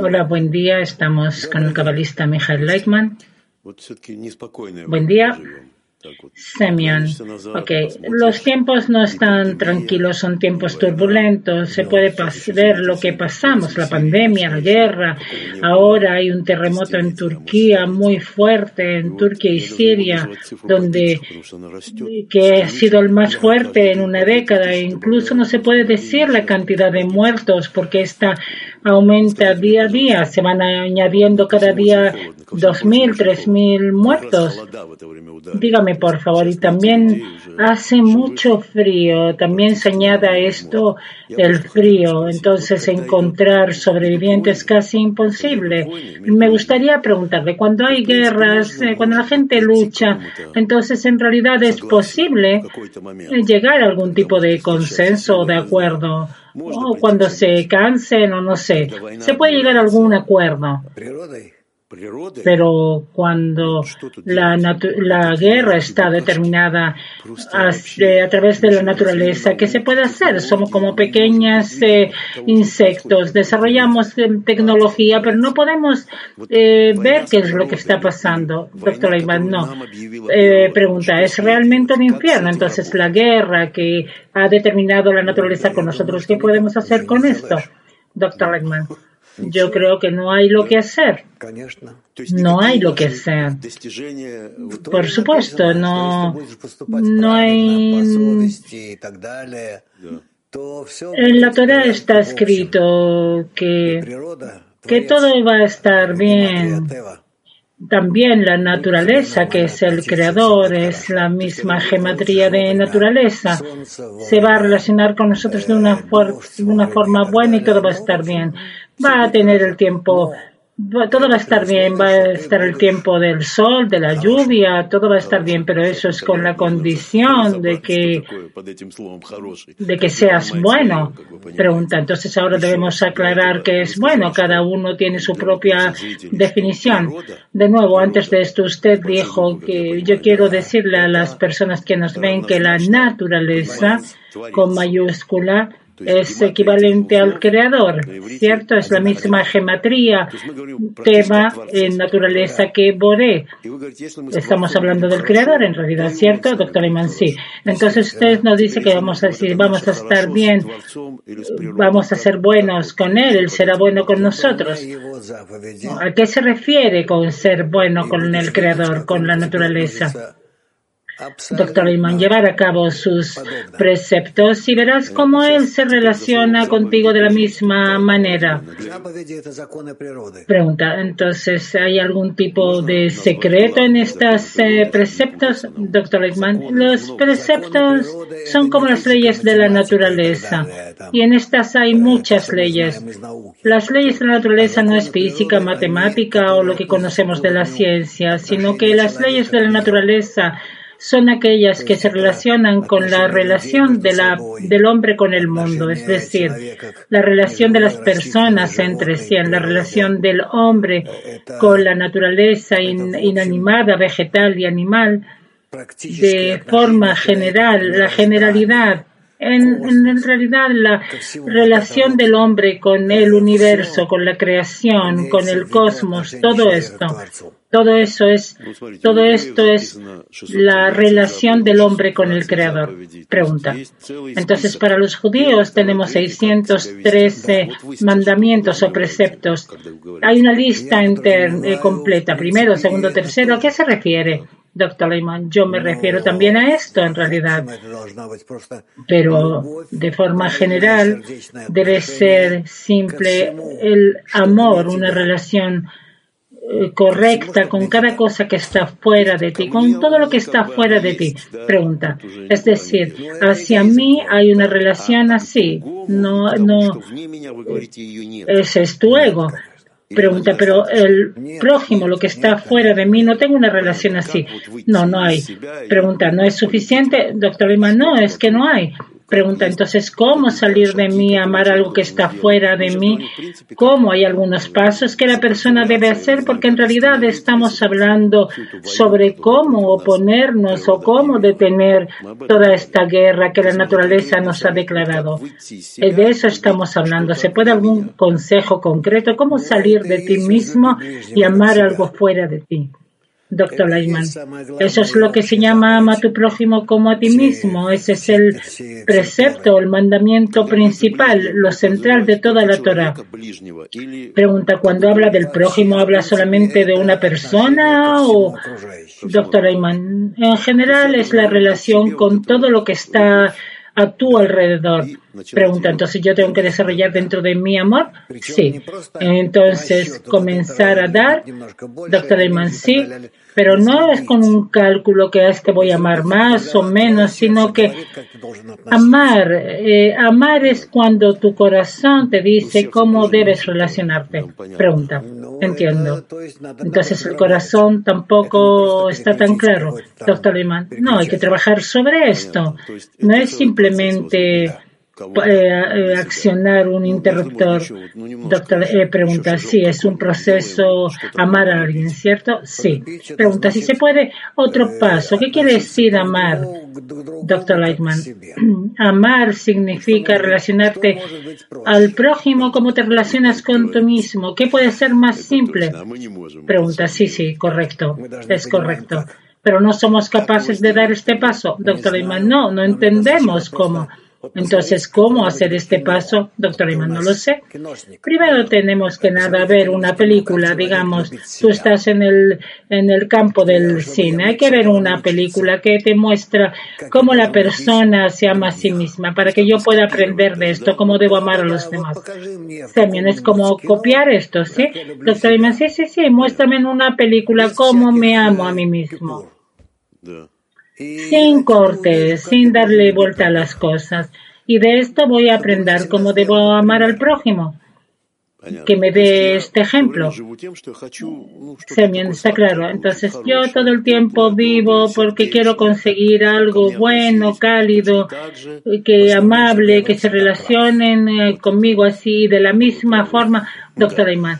Hola, buen día. Estamos con el cabalista Michael Leitman. Buen día. Semyon. Ok, los tiempos no están tranquilos, son tiempos turbulentos. Se puede ver lo que pasamos, la pandemia, la guerra. Ahora hay un terremoto en Turquía muy fuerte, en Turquía y Siria, donde que ha sido el más fuerte en una década. Incluso no se puede decir la cantidad de muertos porque esta aumenta día a día. Se van añadiendo cada día 2.000, 3.000 muertos. Dígame, por favor. Y también hace mucho frío. También se añade a esto el frío. Entonces, encontrar sobrevivientes es casi imposible. Me gustaría preguntarle, cuando hay guerras, eh, cuando la gente lucha, entonces en realidad es posible llegar a algún tipo de consenso o de acuerdo o cuando se cansen o no sé, se puede llegar a algún acuerdo. Pero cuando la, la guerra está determinada a, a, través de la naturaleza, ¿qué se puede hacer? Somos como pequeños eh, insectos, desarrollamos eh, tecnología, pero no podemos eh, ver qué es lo que está pasando. Doctor Leiman, no. pregunta, ¿es realmente un infierno? Entonces, la guerra que ha determinado la naturaleza con nosotros, ¿qué podemos hacer con esto? Doctor Leiman. Yo creo que no hay lo que hacer. No hay lo que hacer. Por supuesto, no, no hay. En la Torah está escrito que, que todo va a estar bien. También la naturaleza, que es el creador, es la misma geometría de naturaleza. Se va a relacionar con nosotros de una, de una forma buena y todo va a estar bien va a tener el tiempo, todo va a estar bien, va a estar el tiempo del sol, de la lluvia, todo va a estar bien, pero eso es con la condición de que, de que seas bueno. Pregunta, entonces ahora debemos aclarar que es bueno, cada uno tiene su propia definición. De nuevo, antes de esto usted dijo que yo quiero decirle a las personas que nos ven que la naturaleza con mayúscula es equivalente al creador, ¿cierto? Es la misma geometría, tema en naturaleza que Boré. Estamos hablando del creador en realidad, ¿cierto, doctor Iman? Sí. Entonces usted nos dice que vamos a vamos a estar bien, vamos a ser buenos con él, él será bueno con nosotros. ¿A qué se refiere con ser bueno con el creador, con la naturaleza? Doctor Iman, llevar a cabo sus preceptos y verás cómo Él se relaciona contigo de la misma manera. Pregunta, entonces, ¿hay algún tipo de secreto en estos eh, preceptos? Doctor Iman, los preceptos son como las leyes de la naturaleza y en estas hay muchas leyes. Las leyes de la naturaleza no es física, matemática o lo que conocemos de la ciencia, sino que las leyes de la naturaleza son aquellas que se relacionan con la relación de la, del hombre con el mundo, es decir, la relación de las personas entre sí, la relación del hombre con la naturaleza inanimada, vegetal y animal, de forma general, la generalidad en, en, realidad la relación del hombre con el universo, con la creación, con el cosmos, todo esto, todo eso es, todo esto es la relación del hombre con el creador. Pregunta. Entonces, para los judíos tenemos 613 mandamientos o preceptos. Hay una lista eh, completa, primero, segundo, tercero. ¿A qué se refiere? Doctor Lehman, yo me refiero también a esto en realidad, pero de forma general debe ser simple el amor, una relación eh, correcta con cada cosa que está fuera de ti, con todo lo que está fuera de ti. Pregunta. Es decir, hacia mí hay una relación así. No, no, ese es tu ego. Pregunta, pero el prójimo, lo que está fuera de mí, no tengo una relación así. No, no hay. Pregunta, ¿no es suficiente? Doctor Lima, no, es que no hay. Pregunta entonces, ¿cómo salir de mí, amar algo que está fuera de mí? ¿Cómo hay algunos pasos que la persona debe hacer? Porque en realidad estamos hablando sobre cómo oponernos o cómo detener toda esta guerra que la naturaleza nos ha declarado. De eso estamos hablando. ¿Se puede algún consejo concreto? ¿Cómo salir de ti mismo y amar algo fuera de ti? Doctor Leiman. Eso es lo que se llama ama a tu prójimo como a ti mismo. Ese es el precepto, el mandamiento principal, lo central de toda la Torah. Pregunta, cuando habla del prójimo, ¿habla solamente de una persona o, doctor Leiman? En general es la relación con todo lo que está a tu alrededor. Pregunta, entonces yo tengo que desarrollar dentro de mi amor? Sí. Entonces, comenzar a dar, doctor Ayman, sí, pero no es con un cálculo que a este voy a amar más o menos, sino que amar, eh, amar es cuando tu corazón te dice cómo debes relacionarte. Pregunta, entiendo. Entonces el corazón tampoco está tan claro, doctor Lehmann. No, hay que trabajar sobre esto. No es simplemente eh, accionar un interruptor. Doctor, eh, pregunta si es un proceso amar a alguien, ¿cierto? Sí. Pregunta si se puede. Otro paso. ¿Qué quiere decir amar, doctor Lightman? Amar significa relacionarte al prójimo como te relacionas con tú mismo. ¿Qué puede ser más simple? Pregunta, sí, sí, correcto. Es correcto. Pero no somos capaces de dar este paso. Doctor Lightman, no, no entendemos cómo. Entonces, ¿cómo hacer este paso? Doctor Iman, no lo sé. Primero tenemos que nada ver una película, digamos, tú estás en el, en el campo del cine. Hay que ver una película que te muestra cómo la persona se ama a sí misma para que yo pueda aprender de esto, cómo debo amar a los demás. También es como copiar esto, ¿sí? Doctor Iman, sí, sí, sí, muéstrame en una película cómo me amo a mí mismo sin cortes, sin darle vuelta a las cosas. Y de esto voy a aprender cómo debo amar al prójimo. Que me dé este ejemplo. está claro. Entonces yo todo el tiempo vivo porque quiero conseguir algo bueno, cálido, que amable, que se relacionen eh, conmigo así de la misma forma, doctor Ayman.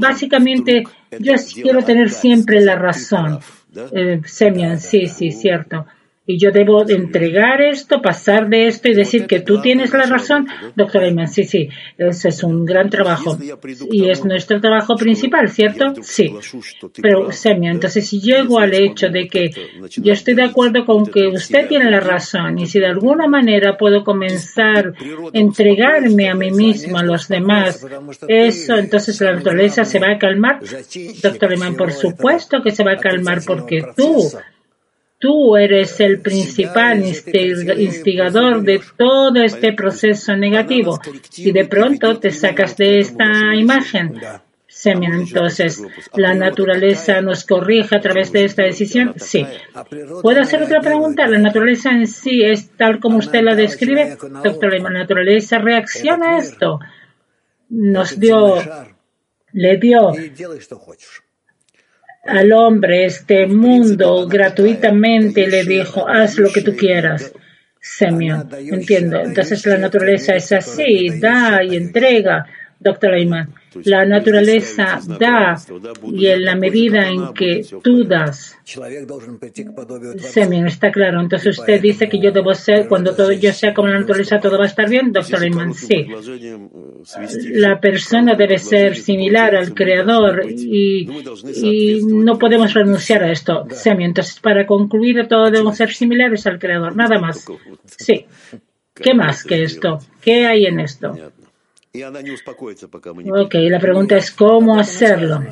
Básicamente, yo quiero tener siempre la razón. Eh, Semian, sí, sí, cierto. Y yo debo entregar esto, pasar de esto y decir que tú tienes la razón, doctor Ayman. Sí, sí, ese es un gran trabajo. Y es nuestro trabajo principal, ¿cierto? Sí. Pero, Semia, entonces si llego al hecho de que yo estoy de acuerdo con que usted tiene la razón y si de alguna manera puedo comenzar a entregarme a mí mismo, a los demás, eso, entonces la naturaleza se va a calmar. Doctor Ayman, por supuesto que se va a calmar porque tú Tú eres el principal instigador de todo este proceso negativo y de pronto te sacas de esta imagen. Entonces, ¿la naturaleza nos corrige a través de esta decisión? Sí. ¿Puedo hacer otra pregunta? ¿La naturaleza en sí es tal como usted la describe? Doctor, ¿la naturaleza reacciona a esto? Nos dio, le dio al hombre este mundo gratuitamente le dijo, haz lo que tú quieras. Semio, entiendo. Entonces la naturaleza es así, da y entrega, doctor Ayman. La naturaleza da y en la medida en que tú das, Semen, está claro. Entonces usted dice que yo debo ser, cuando todo yo sea como la naturaleza, todo va a estar bien, doctor Ayman. Sí. La persona debe ser similar al creador y, y no podemos renunciar a esto. Semen, entonces para concluir, todos debemos ser similares al creador, nada más. Sí. ¿Qué más que esto? ¿Qué hay en esto? Ok, la pregunta es cómo hacerlo.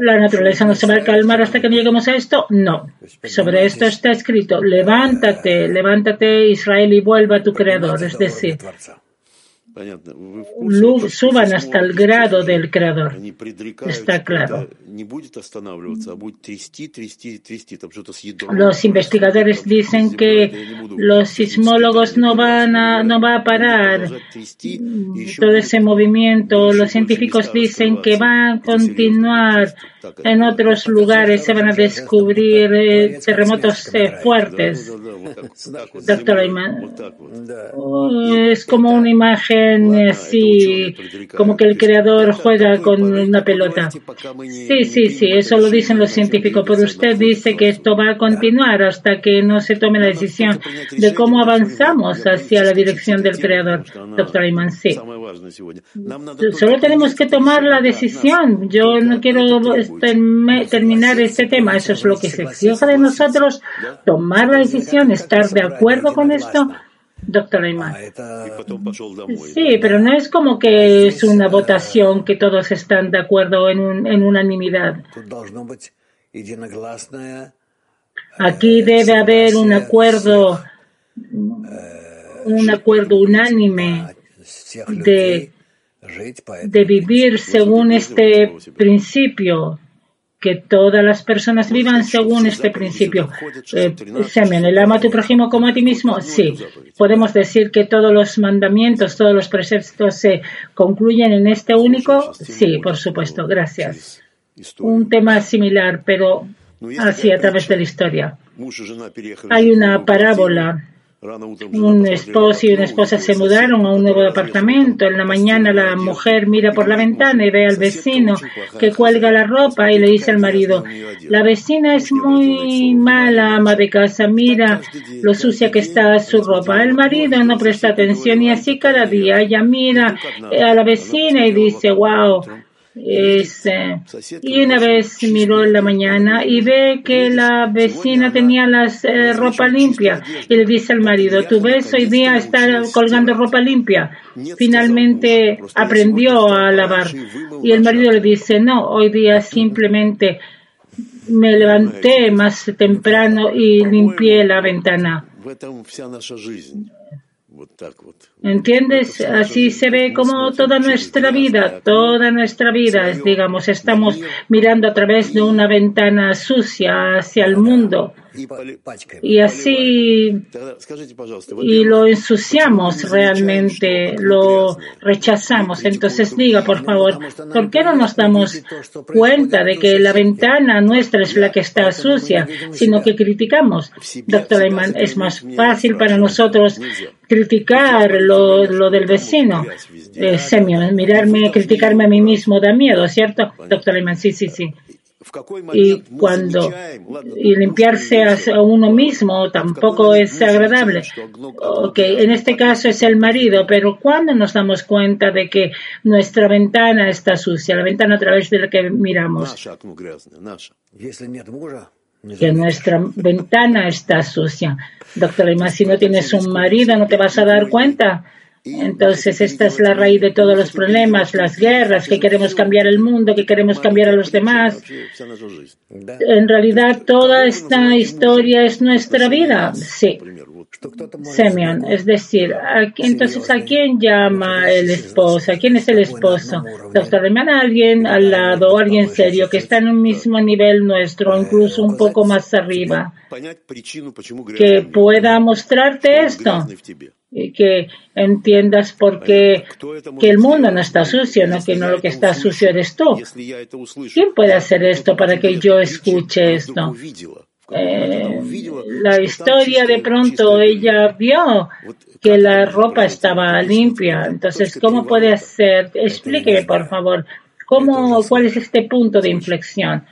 ¿La naturaleza no se va a calmar hasta que lleguemos a esto? No. Sobre esto está escrito, levántate, levántate Israel y vuelva a tu creador. Es decir, suban hasta el grado del creador. Está claro. Los investigadores dicen que los sismólogos no van a, no va a parar. todo ese movimiento. Los científicos dicen que va a continuar en otros lugares, se van a descubrir eh, terremotos eh, fuertes. Doctor Ayman, es como una imagen así, como que el creador juega con una pelota. Sí, sí, sí, eso lo dicen los científicos, pero usted dice que esto va a continuar hasta que no se tome la decisión de cómo avanzamos hacia la dirección del creador. Doctor Ayman, sí. Solo tenemos que tomar la decisión. Yo no quiero terminar este tema. Eso es lo que se exige de nosotros, tomar la decisión, estar de acuerdo con esto. Doctor Ayman. Sí, pero no es como que es una votación que todos están de acuerdo en, en unanimidad. Aquí debe haber un acuerdo, un acuerdo unánime de, de vivir según este principio que todas las personas vivan según este principio. Eh, Semen, ¿el ama a tu prójimo como a ti mismo? Sí. Podemos decir que todos los mandamientos, todos los preceptos se concluyen en este único. Sí, por supuesto. Gracias. Un tema similar, pero así a través de la historia. Hay una parábola un esposo y una esposa se mudaron a un nuevo apartamento. En la mañana la mujer mira por la ventana y ve al vecino que cuelga la ropa y le dice al marido, la vecina es muy mala ama de casa, mira lo sucia que está su ropa. El marido no presta atención y así cada día ella mira a la vecina y dice, wow, este, y una vez miró en la mañana y ve que la vecina tenía la eh, ropa limpia y le dice al marido, ¿tú ves hoy día está colgando ropa limpia? Finalmente aprendió a lavar. y el marido le dice, no, hoy día simplemente me levanté más temprano y limpié la ventana. ¿Entiendes? Así se ve como toda nuestra vida, toda nuestra vida, digamos, estamos mirando a través de una ventana sucia hacia el mundo y así y lo ensuciamos realmente, lo rechazamos. Entonces diga, por favor, ¿por qué no nos damos cuenta de que la ventana nuestra es la que está sucia, sino que criticamos? Doctor Ayman, es más fácil para nosotros criticar lo, lo del vecino. Eh, mirarme, criticarme a mí mismo da miedo, ¿cierto? Doctor Ayman, sí, sí, sí y cuando y limpiarse a uno mismo tampoco es agradable. Okay, en este caso es el marido, pero cuando nos damos cuenta de que nuestra ventana está sucia, la ventana a través de la que miramos, que nuestra ventana está sucia. Doctor, además si no tienes un marido, no te vas a dar cuenta entonces, esta es la raíz de todos los problemas, las guerras, que queremos cambiar el mundo, que queremos cambiar a los demás. En realidad, toda esta historia es nuestra vida. Sí. Semyon, es decir, entonces, ¿a quién llama el esposo? ¿A quién es el esposo? Doctor a alguien al lado, alguien serio, que está en un mismo nivel nuestro, incluso un poco más arriba, que pueda mostrarte esto que entiendas por qué que el mundo no está sucio, no que no lo que está sucio eres tú. ¿Quién puede hacer esto para que yo escuche esto? Eh, la historia de pronto ella vio que la ropa estaba limpia. Entonces, ¿cómo puede hacer? Explíqueme, por favor. ¿Cómo, ¿Cuál es este punto de inflexión?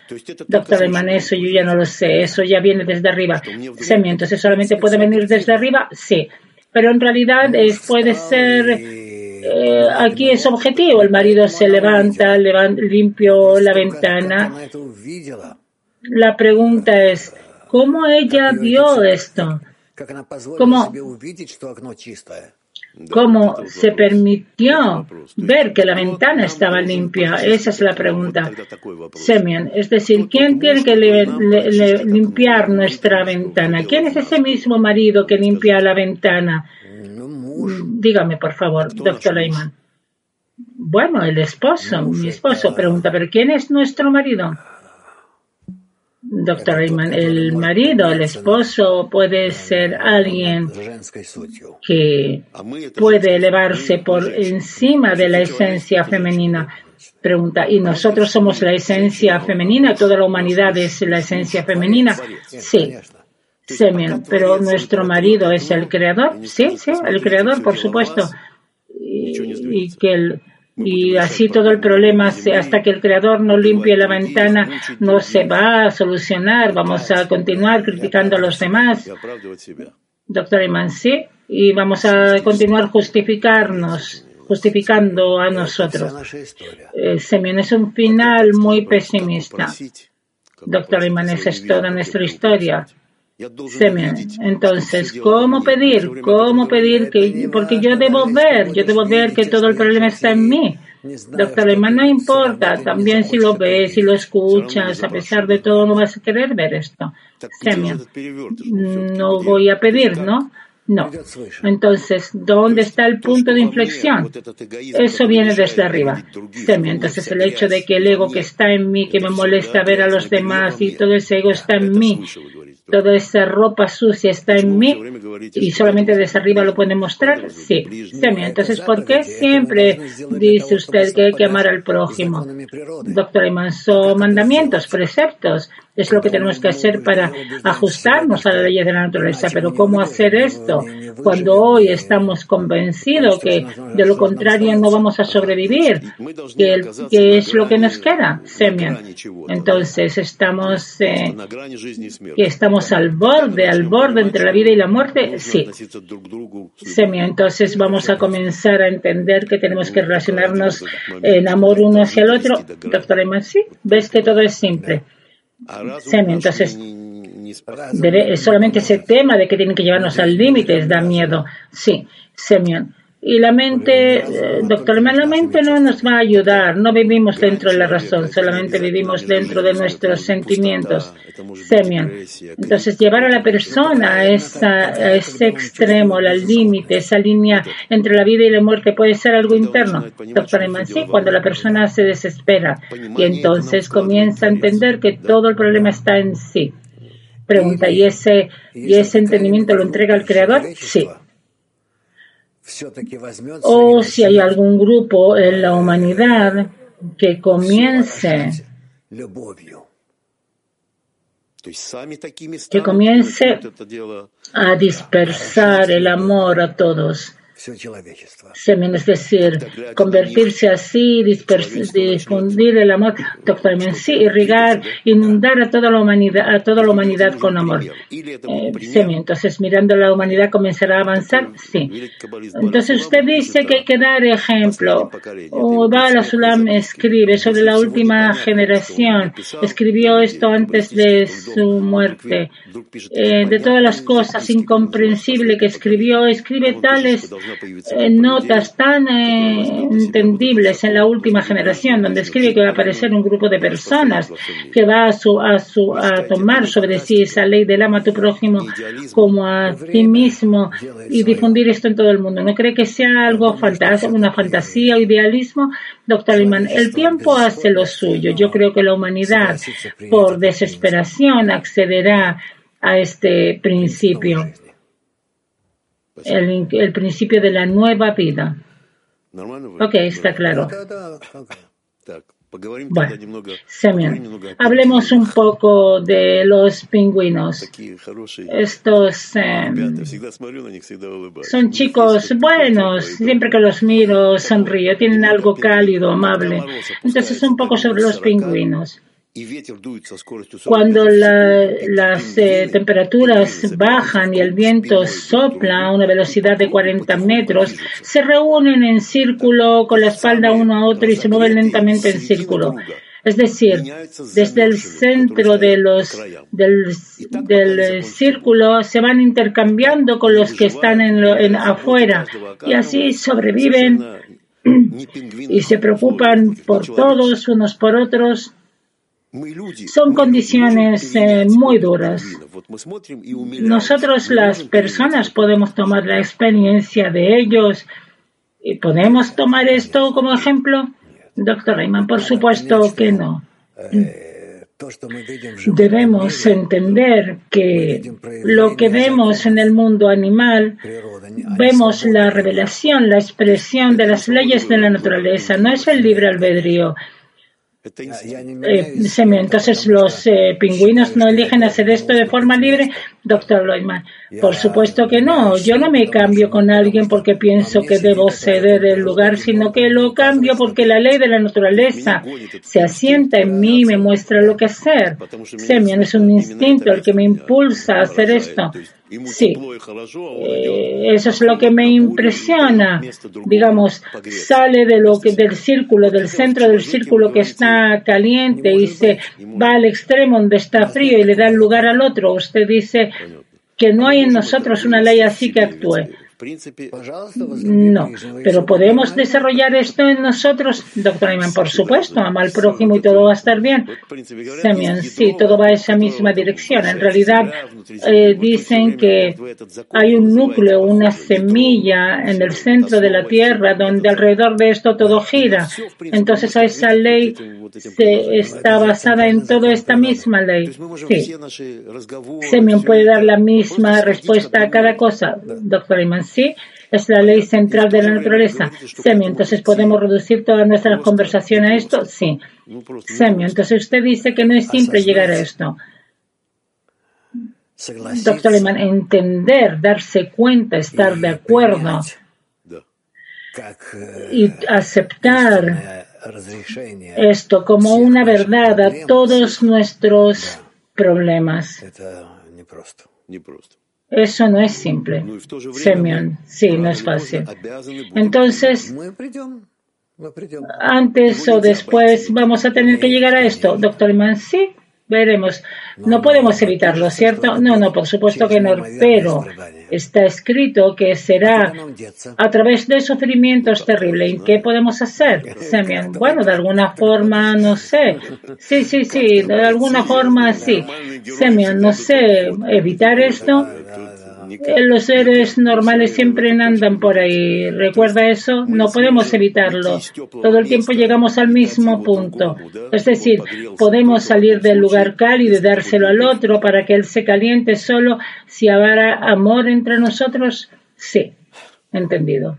Doctor Eman, eso yo ya no lo sé. Eso ya viene desde arriba. Entonces solamente puede venir desde arriba. Sí pero en realidad es, puede ser, eh, aquí es objetivo, el marido se levanta, levanta, limpio la ventana. La pregunta es, ¿cómo ella vio esto? ¿Cómo, cómo se permitió ver que la ventana estaba limpia? Esa es la pregunta. Semyon, es decir, ¿quién tiene que limpiar nuestra ventana? ¿Quién es ese mismo marido que limpia la ventana? Dígame, por favor, doctor Leyman. Bueno, el esposo, mi esposo pregunta, ¿pero quién es nuestro marido? Doctor Rayman, el marido, el esposo puede ser alguien que puede elevarse por encima de la esencia femenina. Pregunta, ¿y nosotros somos la esencia femenina? ¿Toda la humanidad es la esencia femenina? Sí. Semien, pero nuestro marido es el creador. Sí, sí, el creador, por supuesto. Y, y que el y así todo el problema, hasta que el creador no limpie la ventana, no se va a solucionar. Vamos a continuar criticando a los demás. Doctor Iman, sí, y vamos a continuar justificarnos, justificando a nosotros. Eh, Semyon es un final muy pesimista. Doctor Iman, esa es toda nuestra historia. Entonces, ¿cómo pedir? ¿Cómo pedir que, porque yo debo ver, yo debo ver que todo el problema está en mí? Doctor Lehmann, no importa, también si lo ves, si lo escuchas, a pesar de todo no vas a querer ver esto. Semyon, no voy a pedir, ¿no? No. Entonces, ¿dónde está el punto de inflexión? Eso viene desde arriba. Entonces, el hecho de que el ego que está en mí, que me molesta ver a los demás y todo ese ego está en mí, toda esa ropa sucia está en mí y solamente desde arriba lo puede mostrar? Sí. Entonces, ¿por qué siempre dice usted que hay que amar al prójimo? Doctor Iman, son mandamientos, preceptos. Es lo que tenemos que hacer para ajustarnos a la ley de la naturaleza. Pero ¿cómo hacer esto cuando hoy estamos convencidos que de lo contrario no vamos a sobrevivir? ¿Qué, es lo que nos queda? Semia. Entonces estamos, eh, estamos al borde, al borde entre la vida y la muerte. Sí. Semia. Entonces vamos a comenzar a entender que tenemos que relacionarnos en amor uno hacia el otro. Doctor Eman, sí. Ves que todo es simple. Entonces, debe, solamente ese tema de que tienen que llevarnos al límite da miedo. Sí, Semyon. Y la mente, eh, doctor, la mente no nos va a ayudar. No vivimos dentro de la razón, solamente vivimos dentro de nuestros sentimientos. Semyon. Entonces, llevar a la persona a, ese extremo, al límite, esa línea entre la vida y la muerte puede ser algo interno. Doctor sí, cuando la persona se desespera y entonces comienza a entender que todo el problema está en sí. Pregunta, ¿y ese, y ese entendimiento lo entrega al Creador? Sí o si hay algún grupo en la humanidad que comience. Que comience a dispersar el amor a todos es decir, convertirse así, difundir el amor, doctor sí, irrigar, inundar a toda la humanidad, a toda la humanidad con amor. Eh, entonces, mirando la humanidad comenzará a avanzar, sí. Entonces usted dice que hay que dar ejemplo. O Bala Sulam escribe sobre la última generación, escribió esto antes de su muerte. Eh, de todas las cosas incomprensibles que escribió, escribe tales notas tan eh, entendibles en la última generación, donde escribe que va a aparecer un grupo de personas que va a, su, a, su, a tomar sobre sí esa ley del ama a tu prójimo como a ti mismo y difundir esto en todo el mundo. ¿No cree que sea algo fantástico, una fantasía o idealismo? Doctor Liman, el tiempo hace lo suyo. Yo creo que la humanidad, por desesperación, accederá a este principio el, el principio de la nueva vida. Ok, está claro. Bueno, Semyon, hablemos un poco de los pingüinos. Estos eh, son chicos buenos, siempre que los miro sonrío, tienen algo cálido, amable. Entonces, un poco sobre los pingüinos. Cuando las eh, temperaturas bajan y el viento sopla a una velocidad de 40 metros, se reúnen en círculo con la espalda uno a otro y se mueven lentamente en círculo. Es decir, desde el centro de los, del, del, círculo se van intercambiando con los que están en, en afuera y así sobreviven y se preocupan por todos unos por otros Son condiciones eh, muy duras. Nosotros las personas podemos tomar la experiencia de ellos y podemos tomar esto como ejemplo. Doctor Rayman, por supuesto que no. Debemos entender que lo que vemos en el mundo animal, vemos la revelación, la expresión de las leyes de la naturaleza, no es el libre albedrío. Eh, entonces, los eh, pingüinos no eligen hacer esto de forma libre, doctor Loiman. Por supuesto que no. Yo no me cambio con alguien porque pienso que debo ceder el lugar, sino que lo cambio porque la ley de la naturaleza se asienta en mí y me muestra lo que hacer. Semion es un instinto el que me impulsa a hacer esto. Sí, eh, eso es lo que me impresiona. Digamos, sale de lo que, del círculo, del centro del círculo que está caliente y se va al extremo donde está frío y le da lugar al otro. Usted dice que no hay en nosotros una ley así que actúe. No, pero podemos desarrollar esto en nosotros, doctor Ayman, por supuesto, ama al prójimo y todo va a estar bien. Semyon, sí, todo va en esa misma dirección. En realidad, eh, dicen que hay un núcleo, una semilla en el centro de la Tierra donde alrededor de esto todo gira. Entonces, a esa ley se está basada en toda esta misma ley. Sí. Semyon puede dar la misma respuesta a cada cosa, doctor Ayman sí, es la ley central de la naturaleza. Semio, entonces podemos reducir toda nuestra conversación a esto. Sí. Semio, entonces usted dice que no es simple llegar a esto. Doctor Lehmann, entender, darse cuenta, estar de acuerdo y aceptar esto como una verdad a todos nuestros problemas. Eso no es simple. Semyon, sí, no es fácil. Entonces, antes o después vamos a tener que llegar a esto. Doctor Iman, sí, veremos. No podemos evitarlo, ¿cierto? No, no, por supuesto que no, pero está escrito que será a través de sufrimientos terribles. ¿Y qué podemos hacer, Semyon? Bueno, de alguna forma, no sé. Sí, sí, sí, de alguna forma, sí. Semyon, no sé, evitar esto los seres normales siempre andan por ahí. ¿Recuerda eso? No podemos evitarlo. Todo el tiempo llegamos al mismo punto. Es decir, podemos salir del lugar cálido y dárselo al otro para que él se caliente solo si habrá amor entre nosotros. Sí, entendido.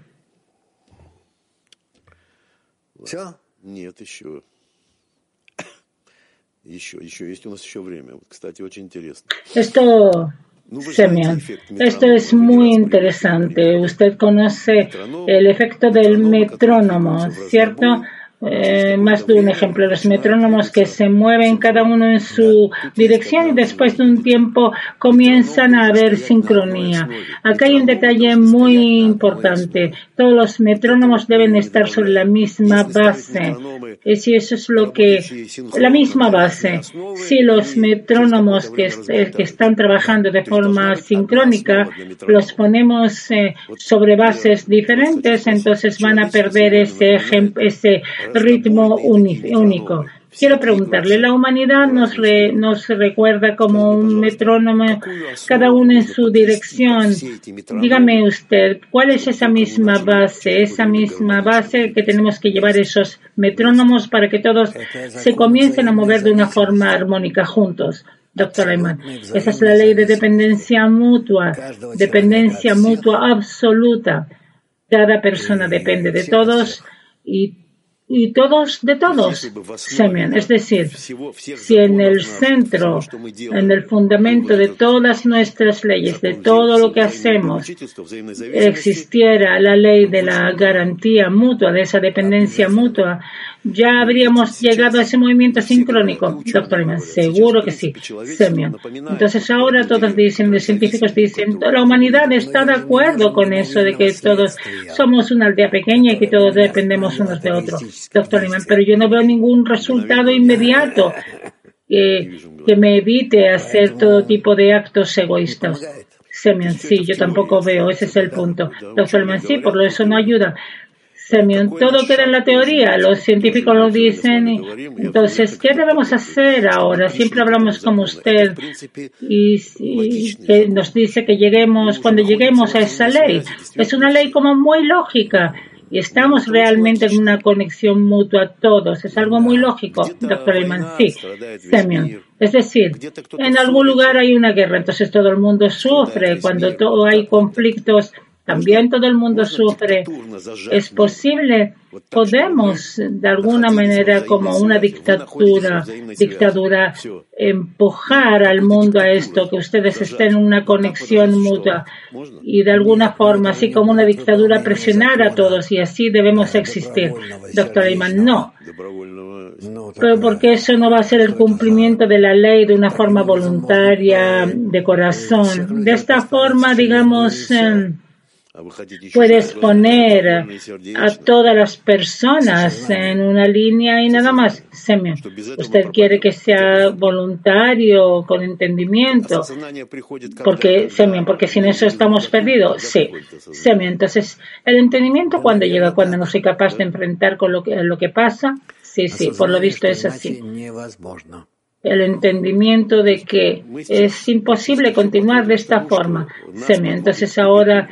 Esto Semyon. Esto es muy interesante. Usted conoce el efecto del metrónomo, ¿cierto? Eh, más de un ejemplo, los metrónomos que se mueven cada uno en su dirección y después de un tiempo comienzan a haber sincronía. Acá hay un detalle muy importante. Todos los metrónomos deben estar sobre la misma base. Y si eso es lo que, la misma base. Si los metrónomos que, que están trabajando de forma sincrónica los ponemos eh, sobre bases diferentes, entonces van a perder ese, ese ritmo único. Quiero preguntarle, la humanidad nos, nos recuerda como un metrónomo, cada uno en su dirección. Dígame usted, ¿cuál es esa misma base, esa misma base que tenemos que llevar esos metrónomos para que todos se comiencen a mover de una forma armónica juntos? Doctor Ayman, esa es la ley de dependencia mutua, dependencia mutua absoluta. Cada persona depende de todos y y todos de todos, Semyon. Es decir, si en el centro, en el fundamento de todas nuestras leyes, de todo lo que hacemos, existiera la ley de la garantía mutua, de esa dependencia mutua, ya habríamos llegado a ese movimiento sincrónico. Doctor Iman, seguro que sí. Semyon. Entonces ahora todos dicen, los científicos dicen, la humanidad está de acuerdo con eso de que todos somos una aldea pequeña y que todos dependemos unos de otros. Doctor Iman, pero yo no veo ningún resultado inmediato que, que me evite hacer todo tipo de actos egoístas. Semyon, sí, yo tampoco veo, ese es el punto. Doctor Iman, sí, por eso no ayuda. Semyon, todo queda en la teoría, los científicos lo dicen. Entonces, ¿qué debemos hacer ahora? Siempre hablamos como usted y, que nos dice que lleguemos, cuando lleguemos a esa ley, es una ley como muy lógica y estamos realmente en una conexión mutua todos. Es algo muy lógico, doctor Iman. Sí, Semyon. Es decir, en algún lugar hay una guerra, entonces todo el mundo sufre. Cuando hay conflictos, también todo el mundo sufre. Es posible, podemos de alguna manera como una dictadura, dictadura empujar al mundo a esto, que ustedes estén en una conexión mutua. y de alguna forma, así como una dictadura, presionar a todos y así debemos existir. Doctor Iman, no. Pero porque eso no va a ser el cumplimiento de la ley de una forma voluntaria, de corazón. De esta forma, digamos, Puedes poner a todas las personas en una línea y nada más. Semyon, usted quiere que sea voluntario, con entendimiento, porque Semyon, porque sin eso estamos perdidos. Sí, Semyon. Entonces, el entendimiento cuando llega, cuando no soy capaz de enfrentar con lo que, lo que pasa. Sí, sí, por lo visto es así el entendimiento de que es imposible continuar de esta forma. Entonces ahora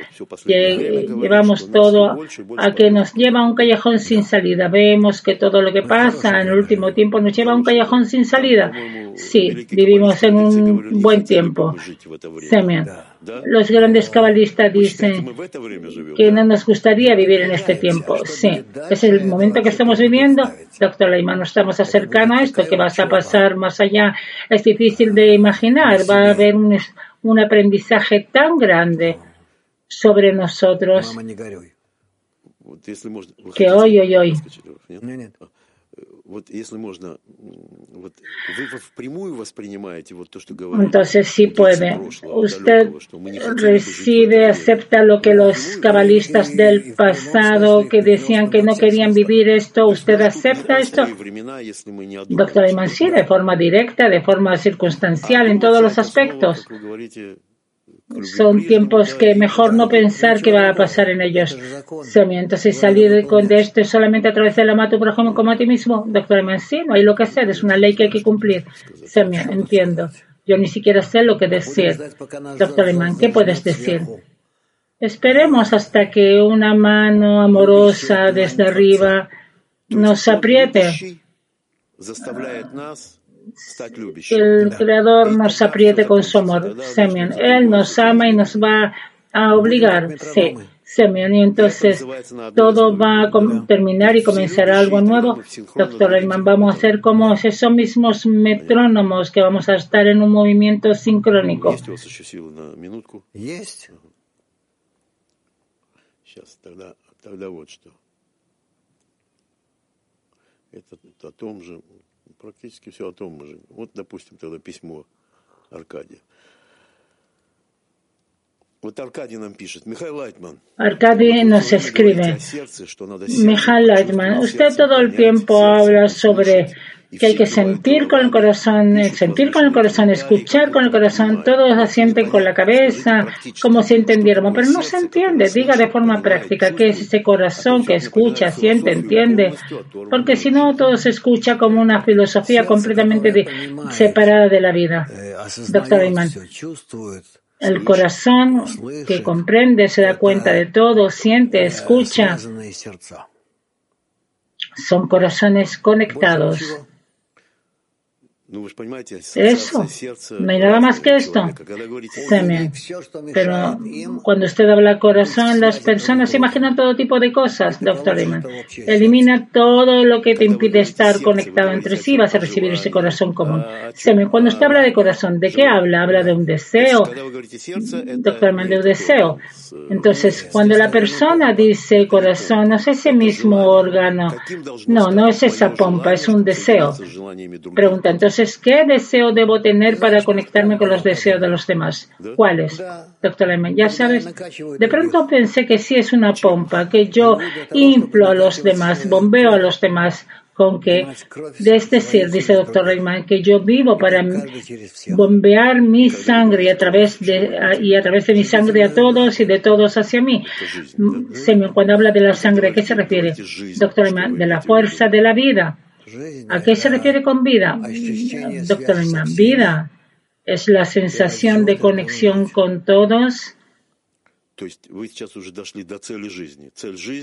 llevamos todo a que nos lleva a un callejón sin salida. Vemos que todo lo que pasa en el último tiempo nos lleva a un callejón sin salida. Sí, vivimos en un buen tiempo. Los grandes cabalistas dicen que no nos gustaría vivir en este tiempo. Sí, es el momento que estamos viviendo. Doctor Leiman, nos estamos acercando a esto. ¿Qué va a pasar más allá? Es difícil de imaginar. Va a haber un, un aprendizaje tan grande sobre nosotros que hoy, hoy, hoy entonces sí puede. Usted recibe, acepta lo que los cabalistas del pasado que decían que no querían vivir esto. ¿Usted acepta esto? Doctor Iman, sí, de forma directa, de forma circunstancial, en todos los aspectos son tiempos que mejor no pensar qué va a pasar en ellos. Entonces, salir de esto solamente a través del amato ejemplo, como a ti mismo, doctor sí, no hay lo que hacer, es una ley que hay que cumplir. Semyon, entiendo. Yo ni siquiera sé lo que decir. Doctor Eman, ¿qué puedes decir? Esperemos hasta que una mano amorosa desde arriba nos apriete el Creador nos apriete con su amor. Semyon, Él nos ama y nos va a obligar. Sí. Semyon, y entonces todo va a terminar y comenzará algo nuevo. Doctor Herman, vamos a hacer como esos mismos metrónomos que vamos a estar en un movimiento sincrónico. Практически все о том же. Вот, допустим, тогда письмо Аркадия. Arcadi nos escribe, Michael Leitman, usted todo el tiempo habla sobre que hay que sentir con el corazón, sentir con el corazón, escuchar con el corazón, todos asienten con la cabeza, como si entendiéramos, pero no se entiende. Diga de forma práctica qué es ese corazón que escucha, siente, entiende, porque si no todo se escucha como una filosofía completamente separada de la vida. Doctor Iman. El corazón que comprende, se da cuenta de todo, siente, escucha. Son corazones conectados. Eso, no hay nada más que esto. Pero cuando usted habla corazón, las personas se imaginan todo tipo de cosas, doctor Iman. Elimina todo lo que te impide estar conectado entre sí, vas a recibir ese corazón común. Cuando usted habla de corazón, ¿de qué habla? Habla de un deseo. Doctor Iman, de un deseo. Entonces, cuando la persona dice corazón, no es ese mismo órgano. No, no es esa pompa, es un deseo. Pregunta, entonces, ¿qué deseo debo tener para conectarme con los deseos de los demás? ¿Cuáles? Doctor Lehmann, ya sabes, de pronto pensé que sí es una pompa, que yo inflo a los demás, bombeo a los demás con que, es decir, dice doctor Reimann, que yo vivo para bombear mi sangre a través de, y a través de mi sangre a todos y de todos hacia mí. Cuando habla de la sangre, ¿a qué se refiere? Doctor Reimann, de la fuerza de la vida. ¿A qué se refiere con vida? Doctor Reimann, vida es la sensación de conexión con todos.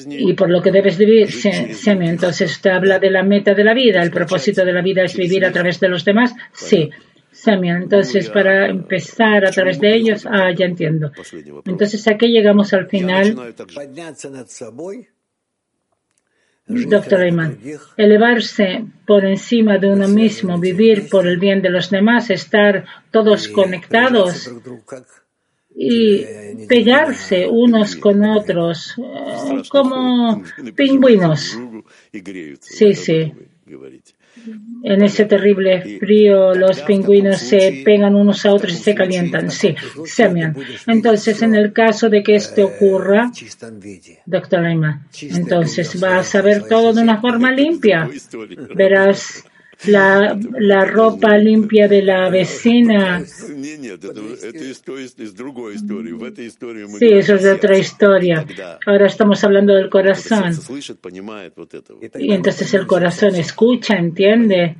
Y por lo que debes vivir, Semi, entonces usted habla de la meta de la vida, el propósito de la vida es vivir a través de los demás. Sí, Semi, entonces para empezar a través de ellos, ah, ya entiendo. Entonces aquí llegamos al final. Doctor Ayman, elevarse por encima de uno mismo, vivir por el bien de los demás, estar todos conectados y pegarse unos con otros eh, como pingüinos. Sí, sí. En ese terrible frío los pingüinos se pegan unos a otros y se calientan. Sí, semian. Entonces, en el caso de que esto ocurra, doctor Lima, entonces vas a ver todo de una forma limpia. Verás la, la ropa limpia de la vecina. Sí, eso es de otra historia. Ahora estamos hablando del corazón. Y entonces el corazón escucha, entiende.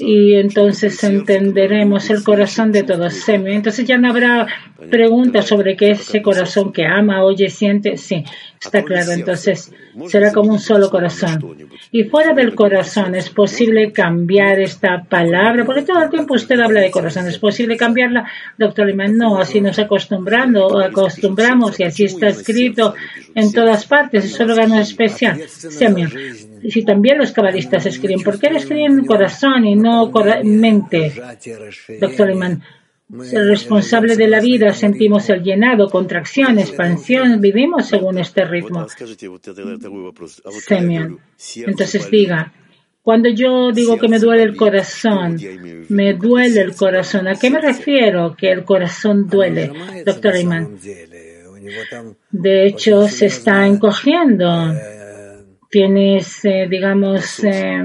Y entonces entenderemos el corazón de todos. Entonces ya no habrá preguntas sobre qué es ese corazón que ama, oye, siente. Sí, está claro. Entonces será como un solo corazón. Y fuera del corazón, ¿es posible cambiar esta palabra? Porque todo el tiempo usted habla de corazón. ¿Es posible cambiarla? Doctor Liman, no, así nos acostumbrando, acostumbramos y así está escrito en todas partes. Es un órgano especial. Y si también los cabalistas escriben, ¿por qué escriben corazón y no mente? Doctor Liman, el responsable de la vida, sentimos el llenado, contracción, expansión, vivimos según este ritmo. Semian. Entonces diga, cuando yo digo que me duele el corazón, me duele el corazón. ¿A qué me refiero que el corazón duele, doctor Iman? De hecho, se está encogiendo tienes, eh, digamos, eh,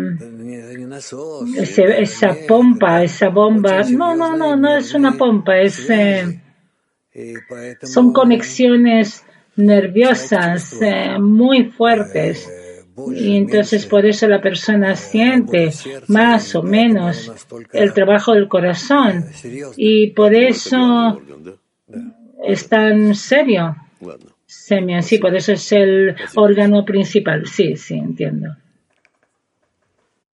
esa pompa, esa bomba. No, no, no, no es una pompa, es, eh, son conexiones nerviosas muy fuertes. Y entonces por eso la persona siente más o menos el trabajo del corazón. Y por eso es tan serio. Semia, sí, por eso es el órgano principal. Sí, sí, entiendo.